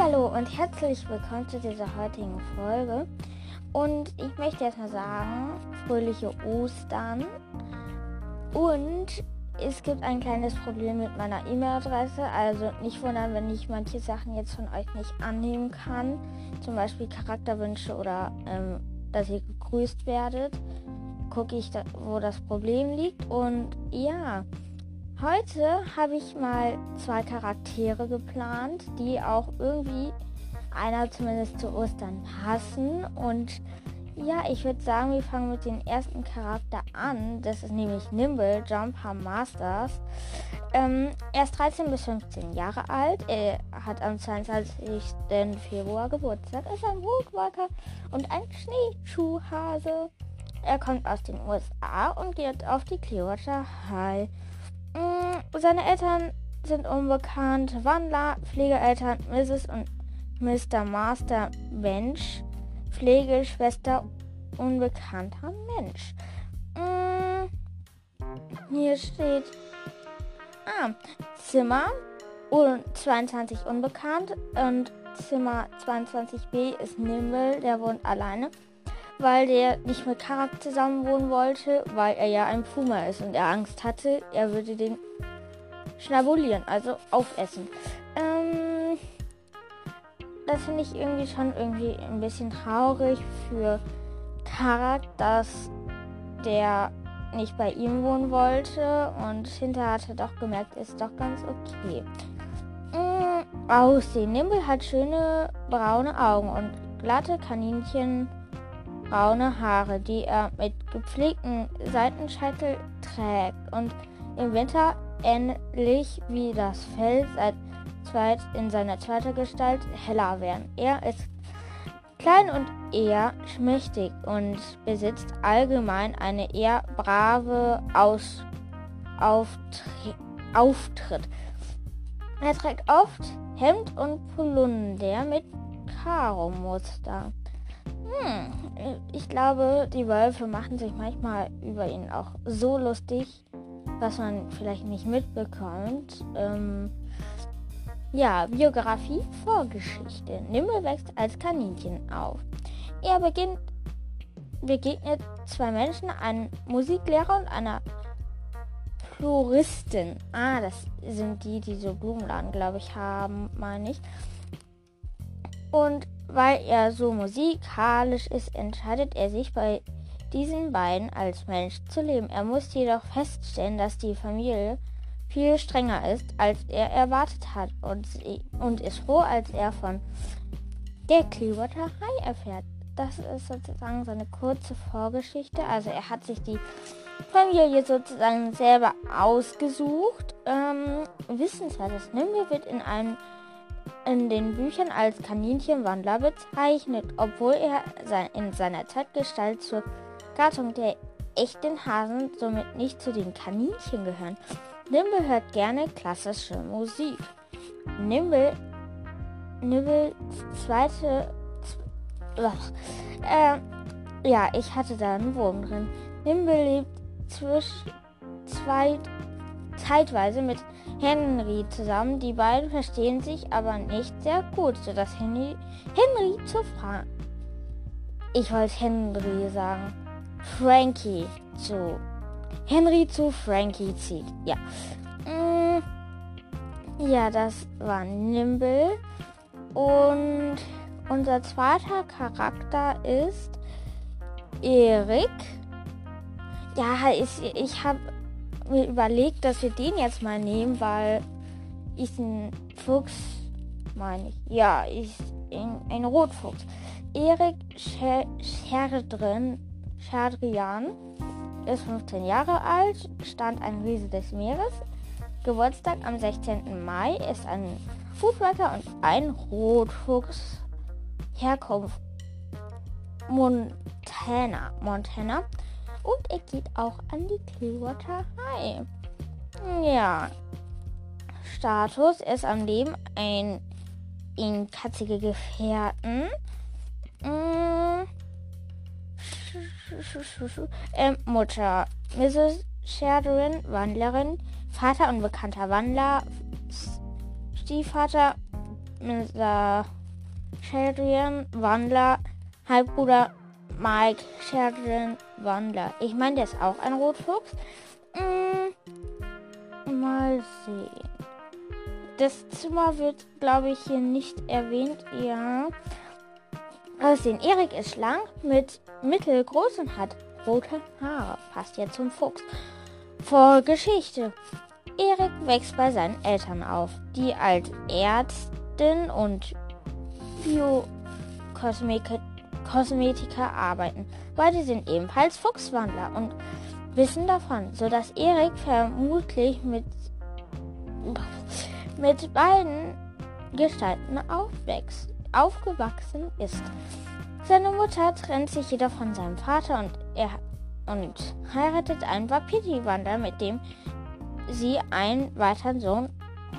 Hallo und herzlich willkommen zu dieser heutigen Folge. Und ich möchte erstmal sagen, fröhliche Ostern. Und es gibt ein kleines Problem mit meiner E-Mail-Adresse. Also nicht wundern, wenn ich manche Sachen jetzt von euch nicht annehmen kann. Zum Beispiel Charakterwünsche oder ähm, dass ihr gegrüßt werdet. Gucke ich, da, wo das Problem liegt. Und ja, Heute habe ich mal zwei Charaktere geplant, die auch irgendwie einer zumindest zu Ostern passen. Und ja, ich würde sagen, wir fangen mit dem ersten Charakter an. Das ist nämlich Nimble, Jumper Masters. Ähm, er ist 13 bis 15 Jahre alt. Er hat am 22. Februar Geburtstag, ist ein Woodwalker und ein Schneeschuhhase. Er kommt aus den USA und geht auf die Clearwater High. Mm, seine Eltern sind unbekannt. Wandler, Pflegeeltern Mrs. und Mr. Master Mensch. Pflegeschwester unbekannter Mensch. Mm, hier steht ah, Zimmer und 22 unbekannt und Zimmer 22b ist Nimble, der wohnt alleine weil der nicht mit Karak zusammen wohnen wollte, weil er ja ein Puma ist und er Angst hatte, er würde den schnabulieren, also aufessen. Ähm, das finde ich irgendwie schon irgendwie ein bisschen traurig für Karak, dass der nicht bei ihm wohnen wollte und hinterher hat er doch gemerkt, ist doch ganz okay. Ähm, Aussehen. Nimble hat schöne braune Augen und glatte Kaninchen braune Haare, die er mit gepflegten Seitenscheitel trägt und im Winter ähnlich wie das Fell seit zweit in seiner zweiten Gestalt heller werden. Er ist klein und eher schmächtig und besitzt allgemein eine eher brave Aus Auftritt. Er trägt oft Hemd und Polunder mit Karo-Muster. Hm, ich glaube, die Wölfe machen sich manchmal über ihn auch so lustig, was man vielleicht nicht mitbekommt. Ähm, ja, Biografie, Vorgeschichte. Nimble wächst als Kaninchen auf. Er beginnt, begegnet zwei Menschen, einen Musiklehrer und einer Floristin. Ah, das sind die, die so Blumenladen, glaube ich, haben, meine ich. Und weil er so musikalisch ist, entscheidet er sich bei diesen beiden als Mensch zu leben. Er muss jedoch feststellen, dass die Familie viel strenger ist, als er erwartet hat und, und ist froh, als er von der Clearwater erfährt. Das ist sozusagen seine kurze Vorgeschichte. Also er hat sich die Familie sozusagen selber ausgesucht. Ähm, wissenswert Nimble wird in einem in den Büchern als Kaninchenwandler bezeichnet, obwohl er in seiner Zeitgestalt zur Gattung der echten Hasen somit nicht zu den Kaninchen gehören. Nimble hört gerne klassische Musik. Nimble, Nimbles zweite, äh, ja, ich hatte da einen Wurm drin. Nimble lebt zwischen zwei zeitweise mit Henry zusammen. Die beiden verstehen sich aber nicht sehr gut, sodass Henry, Henry zu Fra ich wollte Henry sagen, Frankie zu Henry zu Frankie zieht. Ja. Mm, ja, das war Nimble. Und unser zweiter Charakter ist Erik. Ja, ich, ich habe mir überlegt, dass wir den jetzt mal nehmen, weil ich ein Fuchs, meine ich. Ja, ich ein, ein Rotfuchs. Erik Scherdrin, Scherdrian ist 15 Jahre alt, stand ein Riese des Meeres. Geburtstag am 16. Mai ist ein Foodwalker und ein Rotfuchs. Herkunft Montana. Montana. Und er geht auch an die Clearwater High. Ja. Status ist am Leben ein in katzige Gefährten. Mm. Ähm, Mutter. Mrs. Sheridan, Wandlerin. Vater unbekannter Wandler. Stiefvater Mr. Sheridan Wandler, Halbbruder Mike Sheridan Wandler. Ich meine, der ist auch ein Rotfuchs. Hm, mal sehen. Das Zimmer wird, glaube ich, hier nicht erwähnt. Ja. Aussehen. Erik ist schlank, mit mittelgroß und hat rote Haare. Passt ja zum Fuchs. Vorgeschichte. Erik wächst bei seinen Eltern auf, die als Ärztin und Biokosmetiker arbeiten. Beide sind ebenfalls Fuchswandler und wissen davon, sodass Erik vermutlich mit, mit beiden Gestalten aufwächst, aufgewachsen ist. Seine Mutter trennt sich jedoch von seinem Vater und er und heiratet einen Wapiti-Wander, mit dem sie einen weiteren Sohn,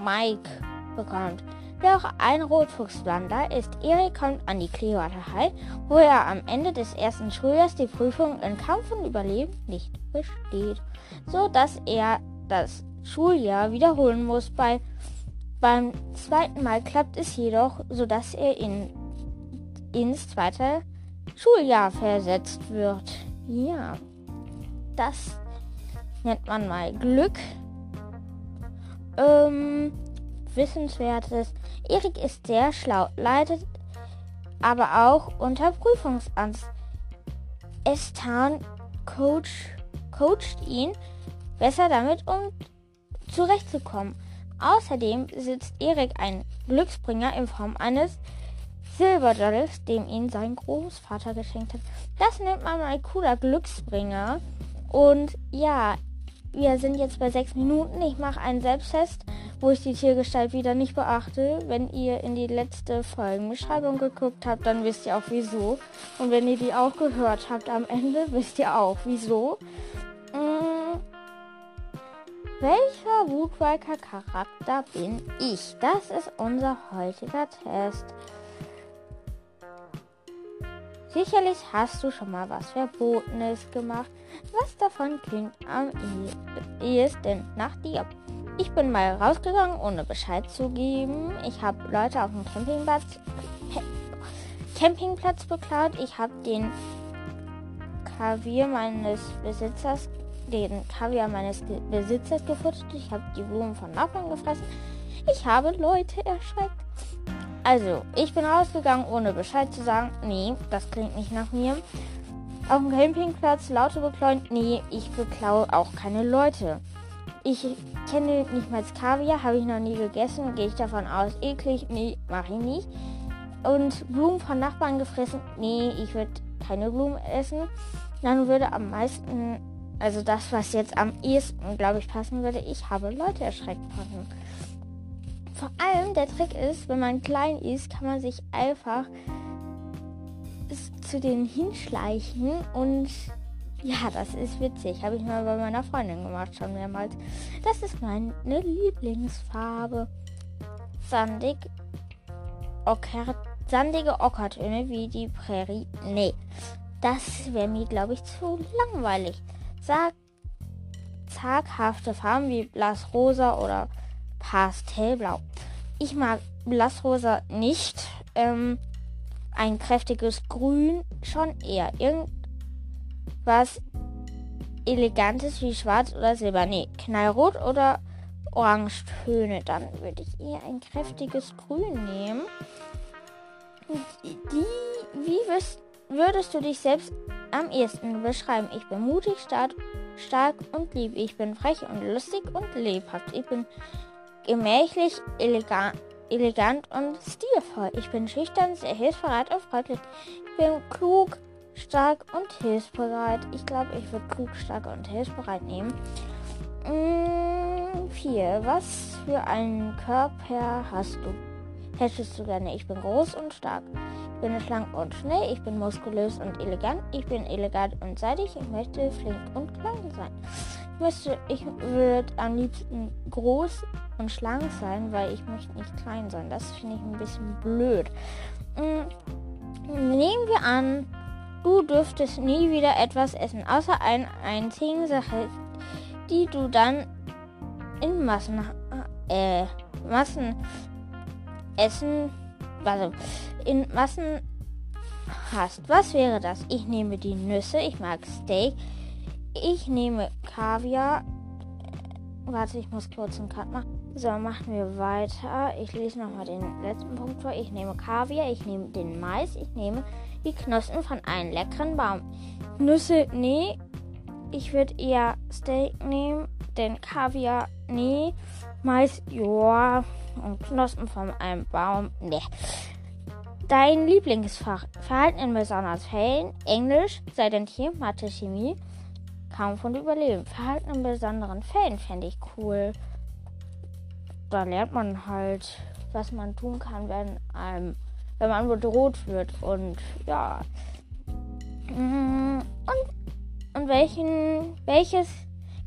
Mike, bekommt. Auch ein Rotfuchswander ist. Erik kommt an die Clearwater High, wo er am Ende des ersten Schuljahres die Prüfung in Kampf und Überleben nicht besteht, so dass er das Schuljahr wiederholen muss. Bei, beim zweiten Mal klappt es jedoch, so dass er in, ins zweite Schuljahr versetzt wird. Ja, das nennt man mal Glück. Ähm, Wissenswertes. Erik ist sehr schlau, leidet aber auch unter Prüfungsangst. Estan coach, coacht ihn, besser damit um zurechtzukommen. Außerdem sitzt Erik ein Glücksbringer in Form eines Silberdolls, dem ihn sein Großvater geschenkt hat. Das nennt man mal cooler Glücksbringer. Und ja, wir sind jetzt bei sechs Minuten. Ich mache einen Selbsttest, wo ich die Tiergestalt wieder nicht beachte. Wenn ihr in die letzte Folgenbeschreibung geguckt habt, dann wisst ihr auch wieso. Und wenn ihr die auch gehört habt am Ende, wisst ihr auch wieso. Hm. Welcher Woodwalker Charakter bin ich? Das ist unser heutiger Test. Sicherlich hast du schon mal was Verbotenes gemacht. Was davon klingt am ehesten nach dir? Ich bin mal rausgegangen, ohne Bescheid zu geben. Ich habe Leute auf dem Campingplatz, Campingplatz beklaut. Ich habe den Kaviar meines Besitzers, den Kaviar meines Besitzers gefuttert. Ich habe die Blumen von Nachbarn gefressen. Ich habe Leute erschreckt. Also, ich bin rausgegangen, ohne Bescheid zu sagen. Nee, das klingt nicht nach mir. Auf dem Campingplatz Laute beklauen. Nee, ich beklau auch keine Leute. Ich kenne nicht mal Kaviar, habe ich noch nie gegessen. Gehe ich davon aus, eklig? Nee, mache ich nicht. Und Blumen von Nachbarn gefressen? Nee, ich würde keine Blumen essen. Dann würde am meisten, also das, was jetzt am ehesten, glaube ich, passen würde, ich habe Leute erschreckt passen. Vor allem der Trick ist, wenn man klein ist, kann man sich einfach zu denen hinschleichen und ja, das ist witzig. Habe ich mal bei meiner Freundin gemacht, schon mehrmals. Das ist meine Lieblingsfarbe. Sandig. Ocker, sandige Ockertöne wie die Prärie. Nee, das wäre mir, glaube ich, zu langweilig. Sag zaghafte Farben wie Blassrosa oder Pastellblau. Ich mag Blassrosa nicht. Ähm, ein kräftiges Grün schon eher. Irgendwas Elegantes wie Schwarz oder Silber. Nee, Knallrot oder Orangetöne. Dann würde ich eher ein kräftiges Grün nehmen. Die, wie wirst, würdest du dich selbst am ehesten beschreiben? Ich bin mutig, stark, stark und lieb. Ich bin frech und lustig und lebhaft. Ich bin gemächlich, elegant, elegant und stilvoll. Ich bin schüchtern, sehr hilfsbereit und freundlich. Ich bin klug, stark und hilfsbereit. Ich glaube, ich würde klug, stark und hilfsbereit nehmen. 4. Mm, Was für einen Körper hast du? Hättest du gerne? Ich bin groß und stark. Ich bin schlank und schnell. Ich bin muskulös und elegant. Ich bin elegant und seitig. Ich möchte flink und klein sein. Ich, möchte, ich würde am liebsten groß und schlank sein, weil ich möchte nicht klein sein. Das finde ich ein bisschen blöd. Mhm. Nehmen wir an, du dürftest nie wieder etwas essen, außer einer einzigen Sache, die du dann in Massen, äh, Massen Essen, also in Massen hast. Was wäre das? Ich nehme die Nüsse, ich mag Steak, ich nehme Kaviar. Warte, ich muss kurz einen Cut machen. So, machen wir weiter. Ich lese nochmal den letzten Punkt vor. Ich nehme Kaviar, ich nehme den Mais, ich nehme die Knospen von einem leckeren Baum. Nüsse, nee. Ich würde eher Steak nehmen, denn Kaviar, nee. Mais, ja. Und Knospen von einem Baum, nee. Dein Lieblingsfach? Verhalten in besonders Fällen, Englisch, sei denn hier, Mathe, Chemie. Kaum von Überleben. Verhalten in besonderen Fällen fände ich cool. Da lernt man halt, was man tun kann, wenn einem, wenn man bedroht wird. Und ja. Mm, und, und welchen, welches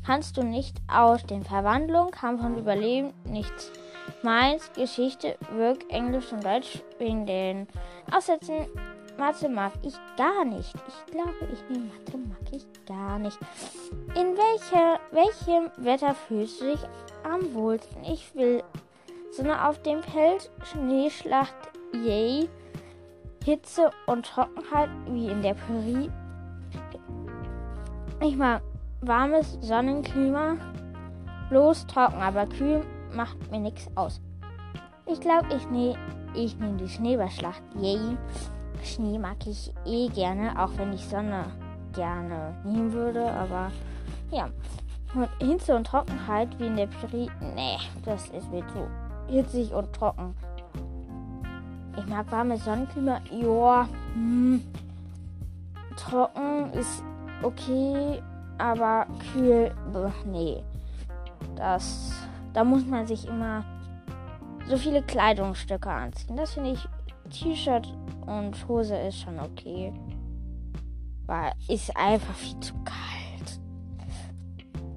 kannst du nicht aus den Verwandlungen, Kampf und Überleben nichts Meins, Geschichte, Wirk, Englisch und Deutsch wegen den Aussätzen. Mathe mag ich gar nicht. Ich glaube, ich nehme Mathe mag ich gar nicht. In welche, welchem Wetter fühlst du dich am wohlsten? Ich will Sonne auf dem Feld, Schneeschlacht, yay. Hitze und Trockenheit wie in der Prärie. Ich mag warmes Sonnenklima, bloß trocken, aber kühl macht mir nichts aus. Ich glaube, ich nehme ich nehm die Schneeballschlacht. Yay. Schnee mag ich eh gerne, auch wenn ich Sonne gerne nehmen würde. Aber ja. Und Hitze und Trockenheit wie in der Peri. Nee, das ist mir zu hitzig und trocken. Ich mag warmes Sonnenklima. Joa. Hm. Trocken ist okay, aber kühl. Nee. Das da muss man sich immer so viele Kleidungsstücke anziehen. Das finde ich, T-Shirt und Hose ist schon okay. Weil ist einfach viel zu kalt.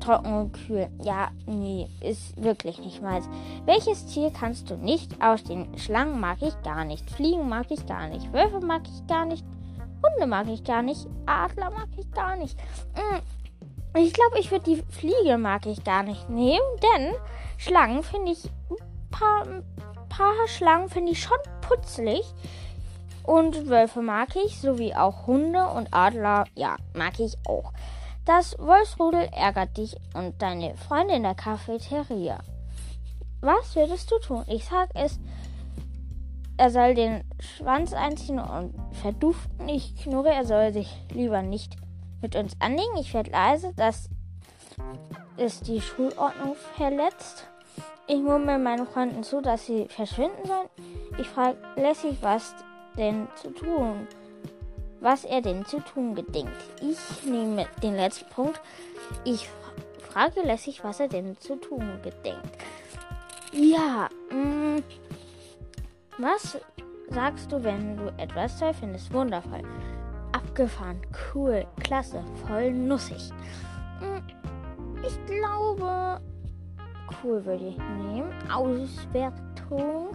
Trocken und kühl. Ja, nee, ist wirklich nicht meins. Welches Tier kannst du nicht ausstehen? Schlangen mag ich gar nicht. Fliegen mag ich gar nicht. Wölfe mag ich gar nicht. Hunde mag ich gar nicht. Adler mag ich gar nicht. Mm, ich glaube, ich würde die Fliege mag ich gar nicht nehmen, denn Schlangen finde ich ein paar, ein paar Schlangen finde ich schon putzlig. Und Wölfe mag ich, sowie auch Hunde und Adler, ja, mag ich auch. Das Wolfsrudel ärgert dich und deine Freunde in der Cafeteria. Was würdest du tun? Ich sag es, er soll den Schwanz einziehen und verduften. Ich knurre, er soll sich lieber nicht mit uns anlegen. Ich werde leise, dass es die Schulordnung verletzt. Ich murmel meinen Freunden zu, dass sie verschwinden sollen. Ich frage lässig, was denn zu tun, was er denn zu tun gedenkt. Ich nehme den letzten Punkt. Ich frage lässig, was er denn zu tun gedenkt. Ja, mh, mm, was sagst du, wenn du etwas toll findest? Wundervoll abgefahren, cool, klasse, voll nussig. Hm, ich glaube, cool würde ich nehmen. Auswertung.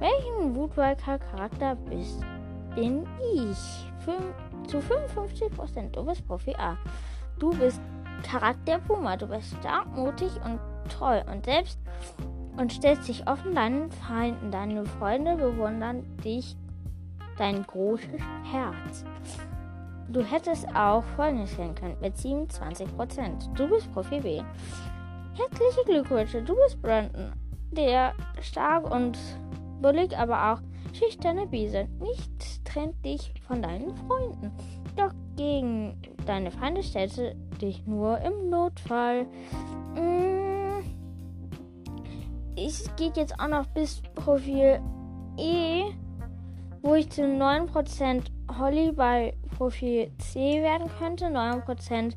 Welchen Wutwalker Charakter bist, bin ich? Fün zu 55%. Du bist Profi A. Du bist Charakter Puma. Du bist stark, mutig und treu und selbst und stellst dich offen deinen Feinden. Deine Freunde bewundern dich, dein großes Herz. Du hättest auch Folgendes stellen können mit 27%. Du bist Profi B. Herzliche Glückwünsche, du bist Brandon, der stark und bullig, aber auch schüchterne Biese. Nichts trennt dich von deinen Freunden. Doch gegen deine Feinde stellst du dich nur im Notfall. Mm. Es geht jetzt auch noch bis Profil E, wo ich zu 9% Holly bei Profil C werden könnte. 9%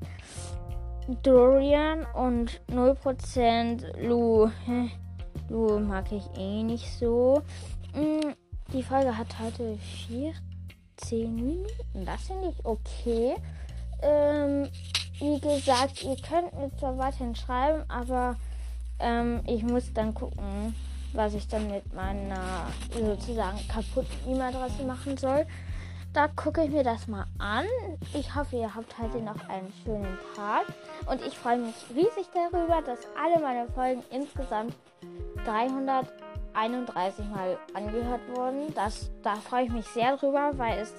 Dorian und 0% Lu. Lu mag ich eh nicht so. Mm, die Folge hat heute 14 Minuten. Das finde ich okay. Ähm, wie gesagt, ihr könnt mir zwar weiterhin schreiben, aber ähm, ich muss dann gucken, was ich dann mit meiner sozusagen kaputten E-Mail-Adresse machen soll. Da gucke ich mir das mal an. Ich hoffe, ihr habt heute noch einen schönen Tag. Und ich freue mich riesig darüber, dass alle meine Folgen insgesamt 300 31 Mal angehört worden. Das, da freue ich mich sehr drüber, weil es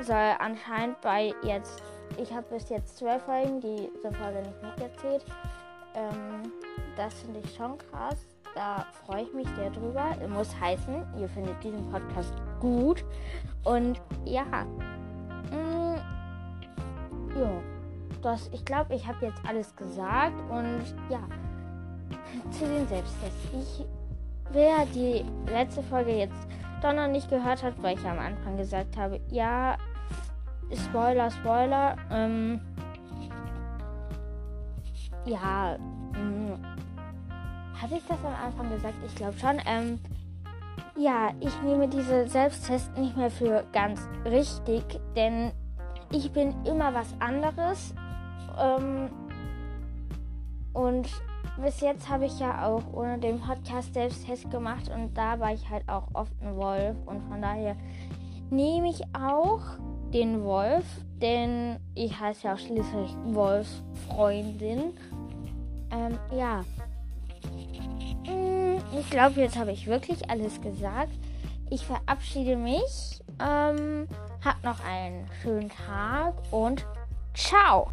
soll anscheinend bei jetzt, ich habe bis jetzt zwölf Folgen, die diese Folge nicht mitgezählt. Ähm, das finde ich schon krass. Da freue ich mich sehr drüber. Muss heißen, ihr findet diesen Podcast gut. Und ja, mm, ja, das, ich glaube, ich habe jetzt alles gesagt. Und ja, zu den Selbsttests. Ich, wer die letzte Folge jetzt doch noch nicht gehört hat, weil ich am Anfang gesagt habe, ja, Spoiler, Spoiler, ähm, ja, mh, mm, hatte ich das am Anfang gesagt? Ich glaube schon. Ähm, ja, ich nehme diese Selbsttests nicht mehr für ganz richtig, denn ich bin immer was anderes. Ähm, und bis jetzt habe ich ja auch ohne den Podcast Selbsttest gemacht und da war ich halt auch oft ein Wolf und von daher nehme ich auch den Wolf, denn ich heiße ja auch schließlich Wolfsfreundin. Ähm, ja. Hm, ich glaube, jetzt habe ich wirklich alles gesagt. Ich verabschiede mich. Ähm, habt noch einen schönen Tag und ciao.